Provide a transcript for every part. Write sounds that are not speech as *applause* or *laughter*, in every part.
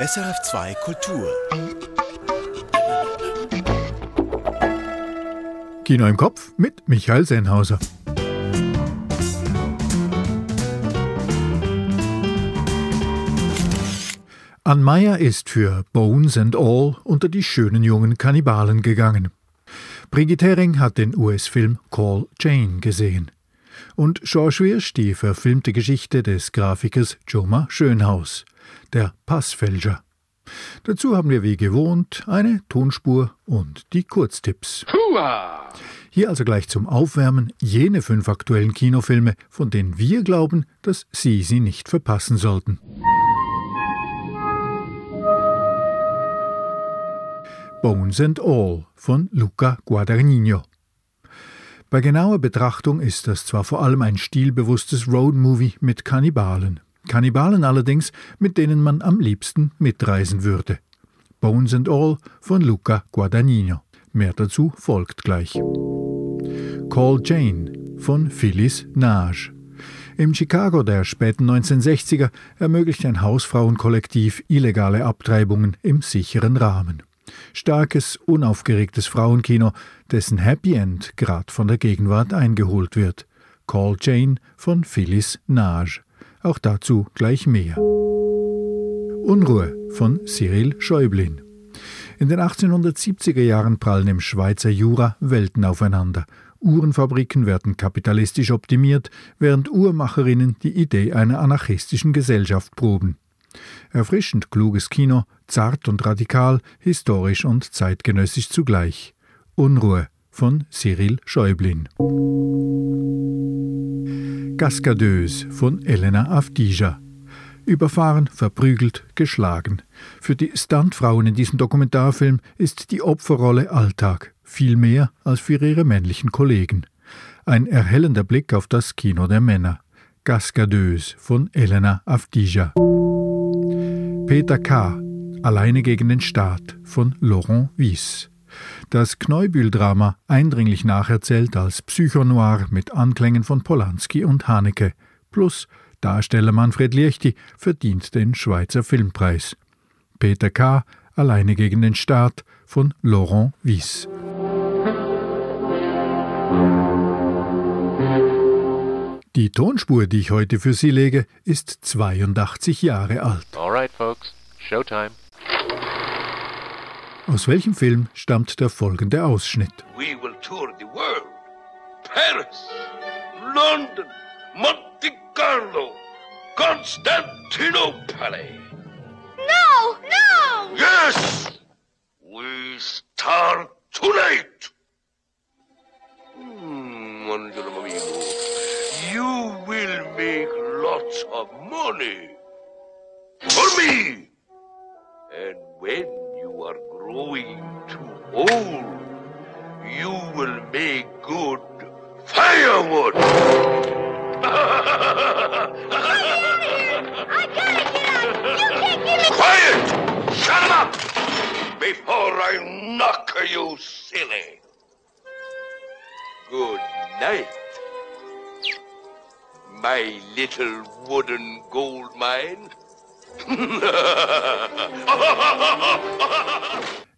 SRF2 Kultur. Kino im Kopf mit Michael Sennhauser. Ann Meyer ist für Bones and All unter die schönen jungen Kannibalen gegangen. Brigitte Hering hat den US-Film Call Jane gesehen. Und George Wirsch die verfilmte Geschichte des Grafikers Joma Schönhaus, der Passfälscher. Dazu haben wir wie gewohnt eine Tonspur und die Kurztipps. Hua! Hier also gleich zum Aufwärmen jene fünf aktuellen Kinofilme, von denen wir glauben, dass Sie sie nicht verpassen sollten. Bones and All von Luca Guadagnino. Bei genauer Betrachtung ist das zwar vor allem ein stilbewusstes Roadmovie mit Kannibalen. Kannibalen allerdings, mit denen man am liebsten mitreisen würde. Bones and All von Luca Guadagnino. Mehr dazu folgt gleich. Call Jane von Phyllis Nage. Im Chicago der späten 1960er ermöglicht ein Hausfrauenkollektiv illegale Abtreibungen im sicheren Rahmen. Starkes, unaufgeregtes Frauenkino, dessen Happy End grad von der Gegenwart eingeholt wird. Call Jane von Phyllis Nage. Auch dazu gleich mehr. Unruhe von Cyril Schäublin. In den 1870er Jahren prallen im Schweizer Jura Welten aufeinander. Uhrenfabriken werden kapitalistisch optimiert, während Uhrmacherinnen die Idee einer anarchistischen Gesellschaft proben. Erfrischend kluges Kino, zart und radikal, historisch und zeitgenössisch zugleich. Unruhe von Cyril Schäublin. Cascadeuse von Elena Avdija. Überfahren, verprügelt, geschlagen. Für die Stuntfrauen in diesem Dokumentarfilm ist die Opferrolle Alltag, viel mehr als für ihre männlichen Kollegen. Ein erhellender Blick auf das Kino der Männer. Cascadeuse von Elena Avdija. Peter K. Alleine gegen den Staat von Laurent Wies. Das Kneubühl-Drama eindringlich nacherzählt als Psychonoir mit Anklängen von Polanski und Haneke. Plus Darsteller Manfred Liechti verdient den Schweizer Filmpreis. Peter K. Alleine gegen den Staat von Laurent Wies. Die Tonspur, die ich heute für Sie lege, ist 82 Jahre alt. All right, folks. Showtime. Aus welchem Film stammt der folgende Ausschnitt? We will tour the world. Paris, London, Monte Carlo, Constantinople. No, no! Yes! We start tonight. Hmm, Angelo amigo, you will make lots of money. For me! And when you are growing too old, you will make good firewood. *laughs* I gotta get out! You can't give me... Quiet! Shut him up! Before I knock you silly. Good night. My little wooden gold mine.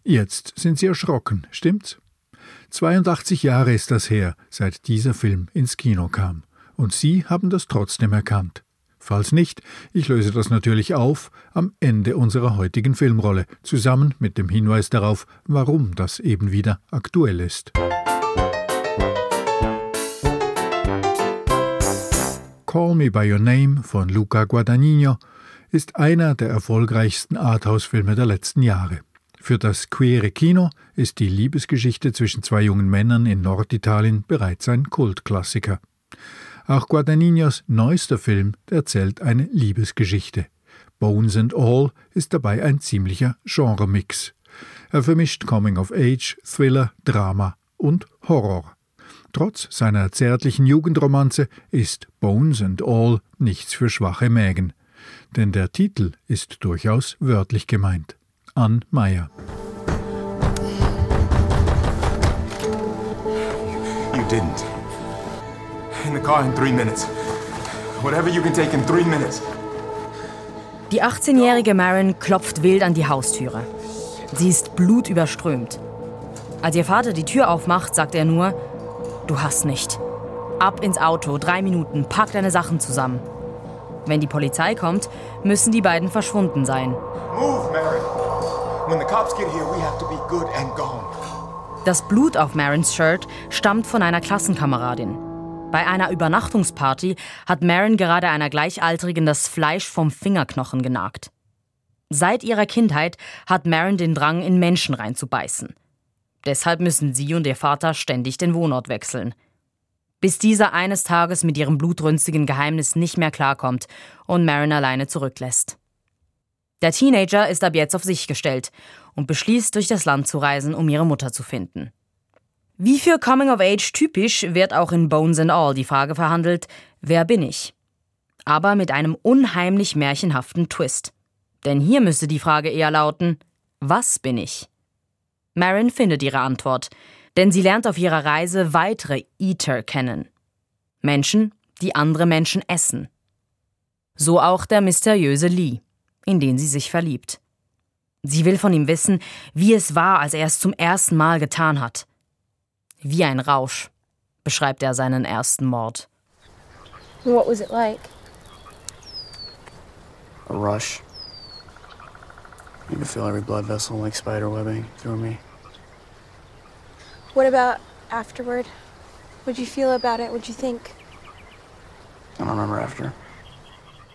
Jetzt sind Sie erschrocken, stimmt's? 82 Jahre ist das her, seit dieser Film ins Kino kam. Und Sie haben das trotzdem erkannt. Falls nicht, ich löse das natürlich auf am Ende unserer heutigen Filmrolle, zusammen mit dem Hinweis darauf, warum das eben wieder aktuell ist. Call Me By Your Name von Luca Guadagnino ist einer der erfolgreichsten Arthouse-Filme der letzten Jahre. Für das queere Kino ist die Liebesgeschichte zwischen zwei jungen Männern in Norditalien bereits ein Kultklassiker. Auch Guadagninos neuester Film erzählt eine Liebesgeschichte. Bones and All ist dabei ein ziemlicher Genremix. Er vermischt Coming of Age, Thriller, Drama und Horror. Trotz seiner zärtlichen Jugendromanze ist Bones and All nichts für schwache Mägen. Denn der Titel ist durchaus wörtlich gemeint. Ann Meyer. You didn't. In the car in three minutes. Whatever you can take in three minutes. Die 18-jährige Marin klopft wild an die Haustüre. Sie ist blutüberströmt. Als ihr Vater die Tür aufmacht, sagt er nur, du hast nicht. Ab ins Auto, drei Minuten, pack deine Sachen zusammen. Wenn die Polizei kommt, müssen die beiden verschwunden sein. Move, Mary. When the cops get here, we have to be good and gone. Das Blut auf Marins Shirt stammt von einer Klassenkameradin. Bei einer Übernachtungsparty hat Marin gerade einer Gleichaltrigen das Fleisch vom Fingerknochen genagt. Seit ihrer Kindheit hat Marin den Drang, in Menschen reinzubeißen. Deshalb müssen sie und ihr Vater ständig den Wohnort wechseln. Bis dieser eines Tages mit ihrem blutrünstigen Geheimnis nicht mehr klarkommt und Marin alleine zurücklässt. Der Teenager ist ab jetzt auf sich gestellt und beschließt, durch das Land zu reisen, um ihre Mutter zu finden. Wie für Coming of Age typisch wird auch in Bones and All die Frage verhandelt, wer bin ich? Aber mit einem unheimlich märchenhaften Twist. Denn hier müsste die Frage eher lauten, was bin ich? Marin findet ihre Antwort, denn sie lernt auf ihrer Reise weitere Eater kennen. Menschen, die andere Menschen essen. So auch der mysteriöse Lee, in den sie sich verliebt. Sie will von ihm wissen, wie es war, als er es zum ersten Mal getan hat. Wie ein Rausch, beschreibt er seinen ersten Mord. What was it like? A rush. You could feel every blood vessel like spider webbing through me. What about afterward? What'd you feel about it? What'd you think? I don't remember after.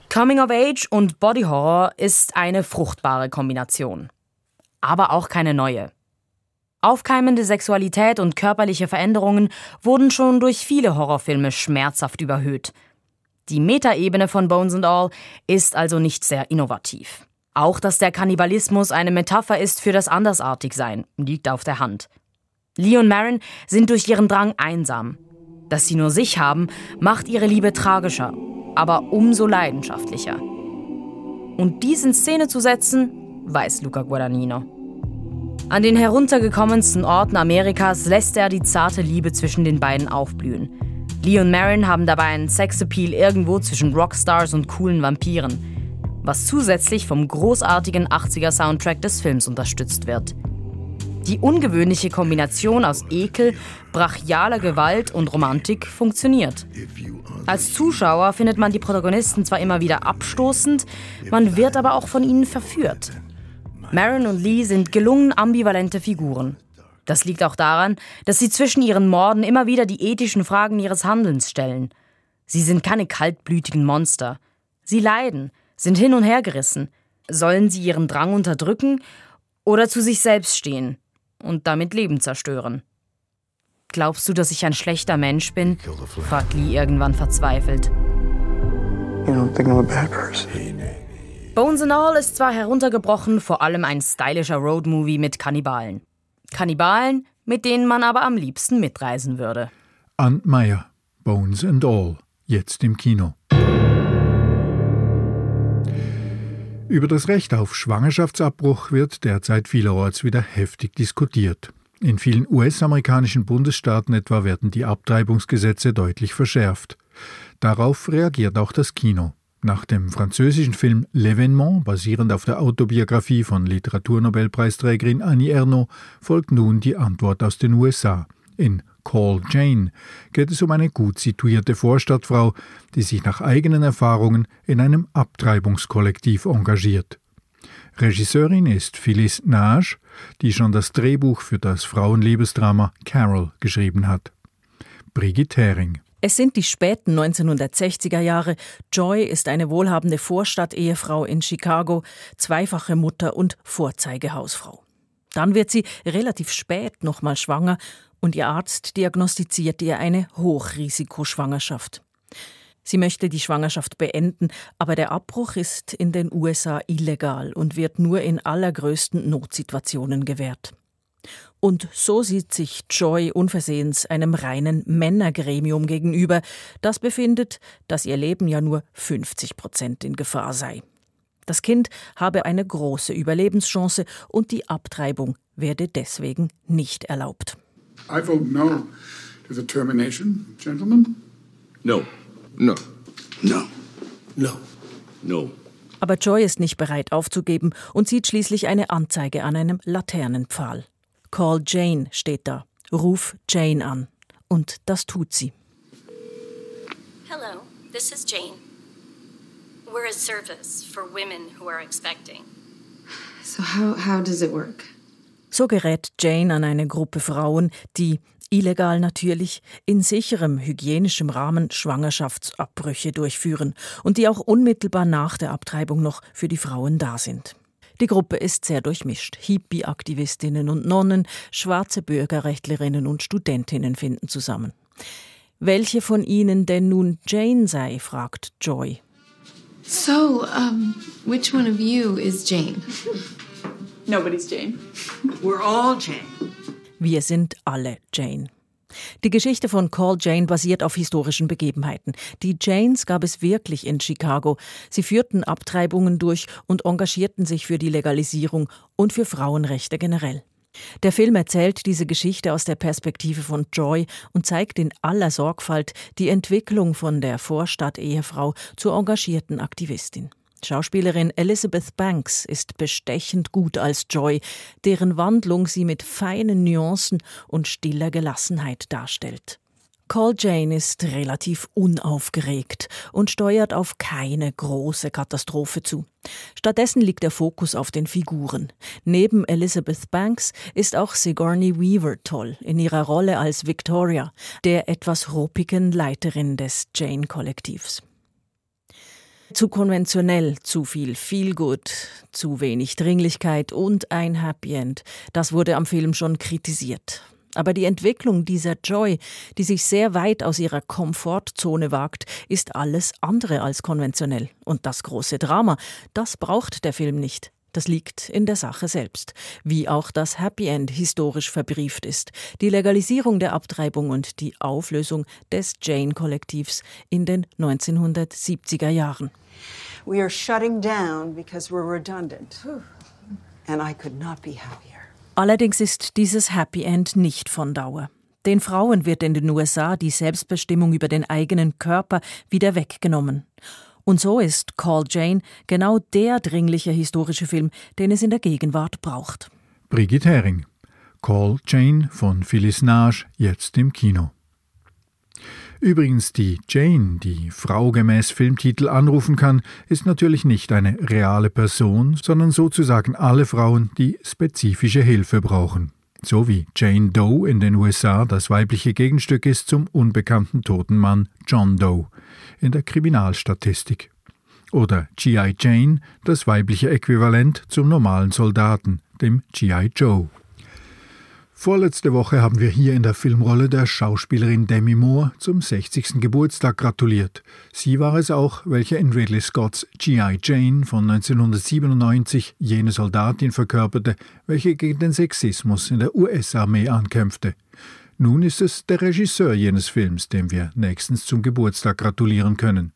Coming of Age und Body Horror ist eine fruchtbare Kombination. Aber auch keine neue. Aufkeimende Sexualität und körperliche Veränderungen wurden schon durch viele Horrorfilme schmerzhaft überhöht. Die Metaebene von Bones and All ist also nicht sehr innovativ. Auch, dass der Kannibalismus eine Metapher ist für das Andersartigsein, liegt auf der Hand. Lee und Marin sind durch ihren Drang einsam. Dass sie nur sich haben, macht ihre Liebe tragischer, aber umso leidenschaftlicher. Und dies in Szene zu setzen, weiß Luca Guadagnino. An den heruntergekommensten Orten Amerikas lässt er die zarte Liebe zwischen den beiden aufblühen. Lee und Marin haben dabei einen Sexappeal irgendwo zwischen Rockstars und coolen Vampiren, was zusätzlich vom großartigen 80er-Soundtrack des Films unterstützt wird. Die ungewöhnliche Kombination aus Ekel, brachialer Gewalt und Romantik funktioniert. Als Zuschauer findet man die Protagonisten zwar immer wieder abstoßend, man wird aber auch von ihnen verführt. Marin und Lee sind gelungen ambivalente Figuren. Das liegt auch daran, dass sie zwischen ihren Morden immer wieder die ethischen Fragen ihres Handelns stellen. Sie sind keine kaltblütigen Monster. Sie leiden, sind hin und her gerissen. Sollen sie ihren Drang unterdrücken oder zu sich selbst stehen und damit Leben zerstören? Glaubst du, dass ich ein schlechter Mensch bin? fragt Lee irgendwann verzweifelt. Bones and All ist zwar heruntergebrochen, vor allem ein stylischer Roadmovie mit Kannibalen. Kannibalen, mit denen man aber am liebsten mitreisen würde. Ann Meyer, Bones and All, jetzt im Kino. Über das Recht auf Schwangerschaftsabbruch wird derzeit vielerorts wieder heftig diskutiert. In vielen US-amerikanischen Bundesstaaten etwa werden die Abtreibungsgesetze deutlich verschärft. Darauf reagiert auch das Kino. Nach dem französischen Film L'Événement, basierend auf der Autobiografie von Literaturnobelpreisträgerin Annie Ernaux, folgt nun die Antwort aus den USA. In Call Jane geht es um eine gut situierte Vorstadtfrau, die sich nach eigenen Erfahrungen in einem Abtreibungskollektiv engagiert. Regisseurin ist Phyllis Nage, die schon das Drehbuch für das Frauenliebesdrama Carol geschrieben hat. Brigitte Hering. Es sind die späten 1960er Jahre. Joy ist eine wohlhabende Vorstadt-Ehefrau in Chicago, zweifache Mutter und Vorzeigehausfrau. Dann wird sie relativ spät nochmal schwanger und ihr Arzt diagnostiziert ihr eine Hochrisikoschwangerschaft. Sie möchte die Schwangerschaft beenden, aber der Abbruch ist in den USA illegal und wird nur in allergrößten Notsituationen gewährt. Und so sieht sich Joy unversehens einem reinen Männergremium gegenüber, das befindet, dass ihr Leben ja nur 50 Prozent in Gefahr sei. Das Kind habe eine große Überlebenschance und die Abtreibung werde deswegen nicht erlaubt. I vote no to the termination. Gentlemen? No. No. No. No. Aber Joy ist nicht bereit aufzugeben und sieht schließlich eine Anzeige an einem Laternenpfahl. Call Jane steht da. Ruf Jane an. Und das tut sie. Hello, this is Jane. We're a service for women who are expecting. So how how does it work? So gerät Jane an eine Gruppe Frauen, die illegal natürlich, in sicherem hygienischem Rahmen Schwangerschaftsabbrüche durchführen und die auch unmittelbar nach der Abtreibung noch für die Frauen da sind. Die Gruppe ist sehr durchmischt. Hippie-Aktivistinnen und Nonnen, schwarze Bürgerrechtlerinnen und Studentinnen finden zusammen. Welche von ihnen denn nun Jane sei, fragt Joy. So, um, which one of you is Jane? Nobody's Jane. We're all Jane. Wir sind alle Jane. Die Geschichte von Call Jane basiert auf historischen Begebenheiten. Die Janes gab es wirklich in Chicago. Sie führten Abtreibungen durch und engagierten sich für die Legalisierung und für Frauenrechte generell. Der Film erzählt diese Geschichte aus der Perspektive von Joy und zeigt in aller Sorgfalt die Entwicklung von der Vorstadt-Ehefrau zur engagierten Aktivistin. Schauspielerin Elizabeth Banks ist bestechend gut als Joy, deren Wandlung sie mit feinen Nuancen und stiller Gelassenheit darstellt. Call Jane ist relativ unaufgeregt und steuert auf keine große Katastrophe zu. Stattdessen liegt der Fokus auf den Figuren. Neben Elizabeth Banks ist auch Sigourney Weaver toll in ihrer Rolle als Victoria, der etwas ruppigen Leiterin des Jane-Kollektivs. Zu konventionell, zu viel Feelgood, zu wenig Dringlichkeit und ein Happy End. Das wurde am Film schon kritisiert. Aber die Entwicklung dieser Joy, die sich sehr weit aus ihrer Komfortzone wagt, ist alles andere als konventionell. Und das große Drama, das braucht der Film nicht. Das liegt in der Sache selbst, wie auch das Happy End historisch verbrieft ist, die Legalisierung der Abtreibung und die Auflösung des Jane-Kollektivs in den 1970er Jahren. We are shutting down because we're redundant. And I could not be happier. Allerdings ist dieses Happy End nicht von Dauer. Den Frauen wird in den USA die Selbstbestimmung über den eigenen Körper wieder weggenommen. Und so ist Call Jane genau der dringliche historische Film, den es in der Gegenwart braucht. Brigitte Hering. Call Jane von Phyllis Nage, jetzt im Kino. Übrigens, die Jane, die Frau gemäß Filmtitel anrufen kann, ist natürlich nicht eine reale Person, sondern sozusagen alle Frauen, die spezifische Hilfe brauchen. So wie Jane Doe in den USA das weibliche Gegenstück ist zum unbekannten toten Mann John Doe in der Kriminalstatistik. Oder G.I. Jane, das weibliche Äquivalent zum normalen Soldaten, dem G.I. Joe. Vorletzte Woche haben wir hier in der Filmrolle der Schauspielerin Demi Moore zum 60. Geburtstag gratuliert. Sie war es auch, welche in Ridley Scotts G.I. Jane von 1997 jene Soldatin verkörperte, welche gegen den Sexismus in der US-Armee ankämpfte. Nun ist es der Regisseur jenes Films, dem wir nächstens zum Geburtstag gratulieren können.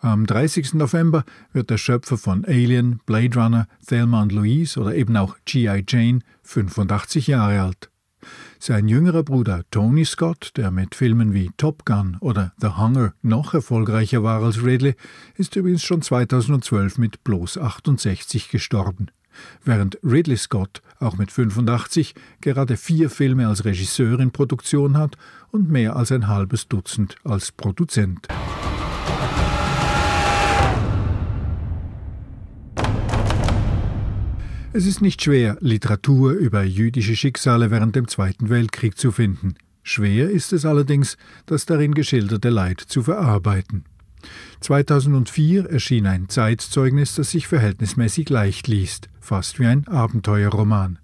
Am 30. November wird der Schöpfer von Alien, Blade Runner, Thelma und Louise oder eben auch G.I. Jane 85 Jahre alt. Sein jüngerer Bruder Tony Scott, der mit Filmen wie Top Gun oder The Hunger noch erfolgreicher war als Ridley, ist übrigens schon 2012 mit bloß 68 gestorben während Ridley Scott auch mit 85 gerade vier Filme als Regisseur in Produktion hat und mehr als ein halbes Dutzend als Produzent. Es ist nicht schwer, Literatur über jüdische Schicksale während dem Zweiten Weltkrieg zu finden. Schwer ist es allerdings, das darin geschilderte Leid zu verarbeiten. 2004 erschien ein Zeitzeugnis, das sich verhältnismäßig leicht liest, fast wie ein Abenteuerroman.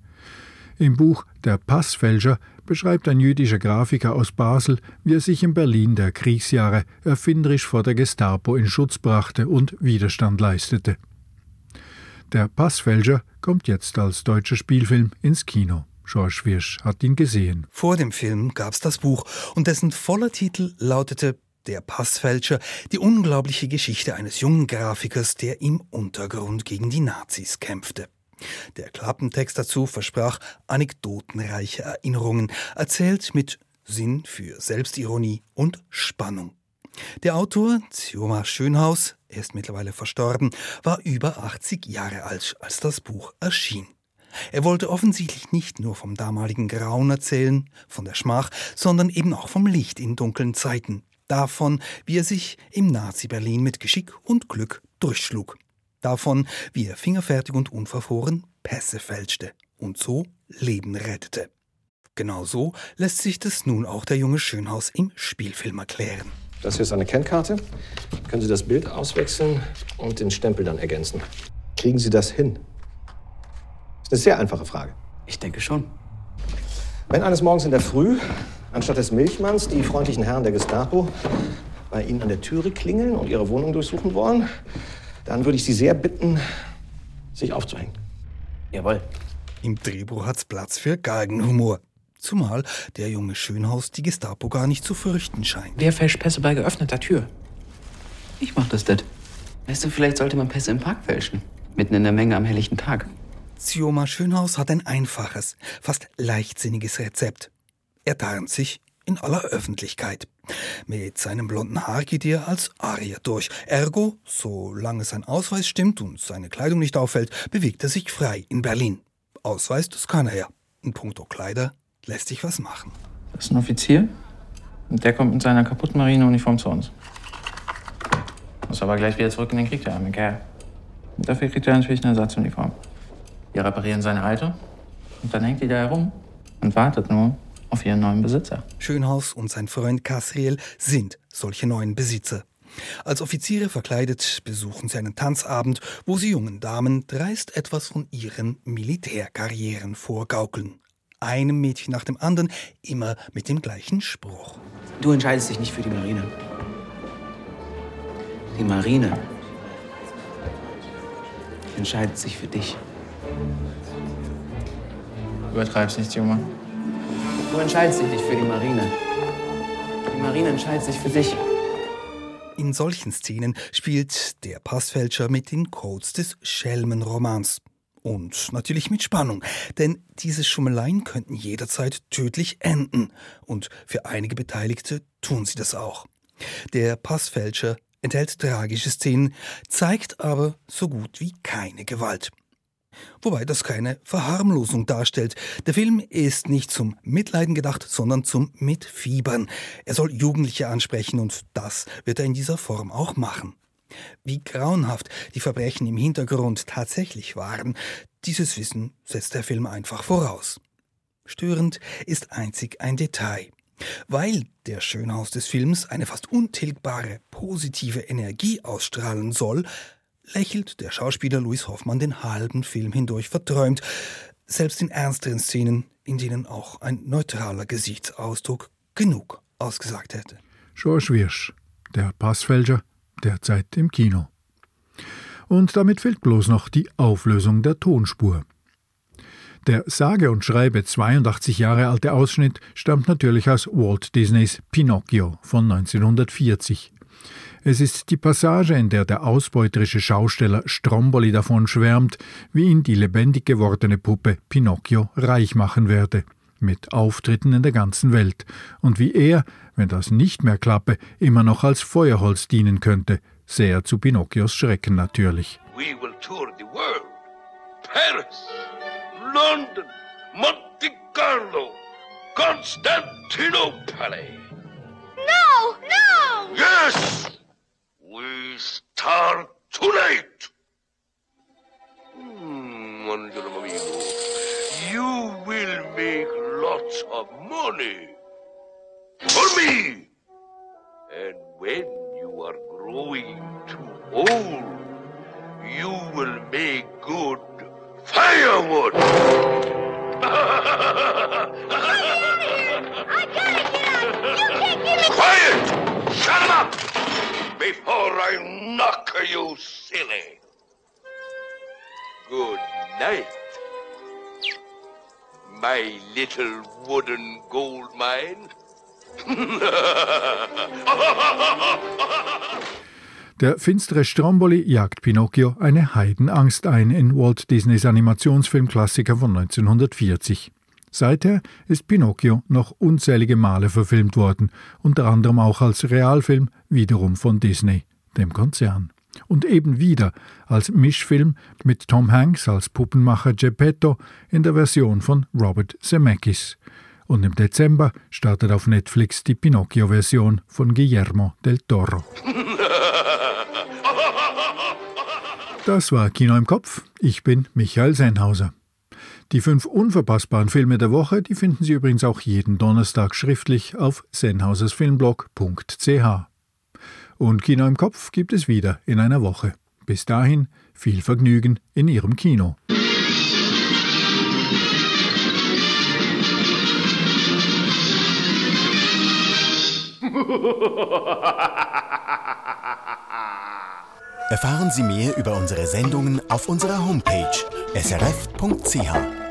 Im Buch Der Passfälscher beschreibt ein jüdischer Grafiker aus Basel, wie er sich in Berlin der Kriegsjahre erfinderisch vor der Gestapo in Schutz brachte und Widerstand leistete. Der Passfälscher kommt jetzt als deutscher Spielfilm ins Kino. George Wirsch hat ihn gesehen. Vor dem Film gab es das Buch und dessen voller Titel lautete der Passfälscher, die unglaubliche Geschichte eines jungen Grafikers, der im Untergrund gegen die Nazis kämpfte. Der Klappentext dazu versprach anekdotenreiche Erinnerungen, erzählt mit Sinn für Selbstironie und Spannung. Der Autor, Zioma Schönhaus, er ist mittlerweile verstorben, war über 80 Jahre alt, als das Buch erschien. Er wollte offensichtlich nicht nur vom damaligen Grauen erzählen, von der Schmach, sondern eben auch vom Licht in dunklen Zeiten, davon, wie er sich im Nazi-Berlin mit Geschick und Glück durchschlug, davon, wie er fingerfertig und unverfroren Pässe fälschte und so Leben rettete. Genau so lässt sich das nun auch der junge Schönhaus im Spielfilm erklären. Das hier ist eine Kennkarte. Können Sie das Bild auswechseln und den Stempel dann ergänzen. Kriegen Sie das hin? Das ist eine sehr einfache Frage. Ich denke schon. Wenn eines Morgens in der Früh anstatt des Milchmanns die freundlichen Herren der Gestapo bei Ihnen an der Türe klingeln und Ihre Wohnung durchsuchen wollen, dann würde ich Sie sehr bitten, sich aufzuhängen. Jawohl. Im Drehbuch hat's Platz für Galgenhumor. Zumal der junge Schönhaus die Gestapo gar nicht zu fürchten scheint. Wer fälscht Pässe bei geöffneter Tür? Ich mach das det. Weißt du, vielleicht sollte man Pässe im Park fälschen. Mitten in der Menge am helllichten Tag. Zioma Schönhaus hat ein einfaches, fast leichtsinniges Rezept. Er tarnt sich in aller Öffentlichkeit. Mit seinem blonden Haar geht er als Arier durch. Ergo, solange sein Ausweis stimmt und seine Kleidung nicht auffällt, bewegt er sich frei in Berlin. Ausweis, das kann er ja. In puncto Kleider lässt sich was machen. Das ist ein Offizier und der kommt mit seiner kaputten Marineuniform zu uns. Muss aber gleich wieder zurück in den Krieg, der arme Kerl. Und dafür kriegt er natürlich eine Ersatzuniform. Wir reparieren seine alte und dann hängt die da herum und wartet nur auf ihren neuen Besitzer. Schönhaus und sein Freund Casriel sind solche neuen Besitzer. Als Offiziere verkleidet besuchen sie einen Tanzabend, wo sie jungen Damen dreist etwas von ihren Militärkarrieren vorgaukeln. Einem Mädchen nach dem anderen, immer mit dem gleichen Spruch. Du entscheidest dich nicht für die Marine. Die Marine entscheidet sich für dich. Übertreib's nicht, Junge. Du entscheidest dich nicht für die Marine. Die Marine entscheidet sich für dich. In solchen Szenen spielt der Passfälscher mit den Codes des Schelmenromans. Und natürlich mit Spannung, denn diese Schummeleien könnten jederzeit tödlich enden. Und für einige Beteiligte tun sie das auch. Der Passfälscher enthält tragische Szenen, zeigt aber so gut wie keine Gewalt. Wobei das keine Verharmlosung darstellt. Der Film ist nicht zum Mitleiden gedacht, sondern zum Mitfiebern. Er soll Jugendliche ansprechen und das wird er in dieser Form auch machen. Wie grauenhaft die Verbrechen im Hintergrund tatsächlich waren, dieses Wissen setzt der Film einfach voraus. Störend ist einzig ein Detail. Weil der Schönhaus des Films eine fast untilgbare positive Energie ausstrahlen soll, lächelt der Schauspieler Louis Hoffmann den halben Film hindurch verträumt, selbst in ernsteren Szenen, in denen auch ein neutraler Gesichtsausdruck genug ausgesagt hätte. George Wirsch, der Passfälscher, derzeit im Kino. Und damit fehlt bloß noch die Auflösung der Tonspur. Der sage und schreibe 82 Jahre alte Ausschnitt stammt natürlich aus Walt Disneys Pinocchio von 1940. Es ist die Passage, in der der ausbeuterische Schausteller Stromboli davon schwärmt, wie ihn die lebendig gewordene Puppe Pinocchio reich machen werde, mit Auftritten in der ganzen Welt, und wie er, wenn das nicht mehr klappe, immer noch als Feuerholz dienen könnte, sehr zu Pinocchios Schrecken natürlich. We will tour the world. Paris, London, Monte Carlo, Constantinople. No, no! My little wooden gold mine. *laughs* Der finstere Stromboli jagt Pinocchio eine Heidenangst ein in Walt Disneys Animationsfilmklassiker von 1940. Seither ist Pinocchio noch unzählige Male verfilmt worden, unter anderem auch als Realfilm, wiederum von Disney, dem Konzern. Und eben wieder als Mischfilm mit Tom Hanks als Puppenmacher Geppetto in der Version von Robert Zemeckis. Und im Dezember startet auf Netflix die Pinocchio-Version von Guillermo del Toro. Das war Kino im Kopf. Ich bin Michael Sennhauser. Die fünf unverpassbaren Filme der Woche, die finden Sie übrigens auch jeden Donnerstag schriftlich auf sennhausersfilmblog.ch. Und Kino im Kopf gibt es wieder in einer Woche. Bis dahin viel Vergnügen in Ihrem Kino. Erfahren Sie mehr über unsere Sendungen auf unserer Homepage srf.ch.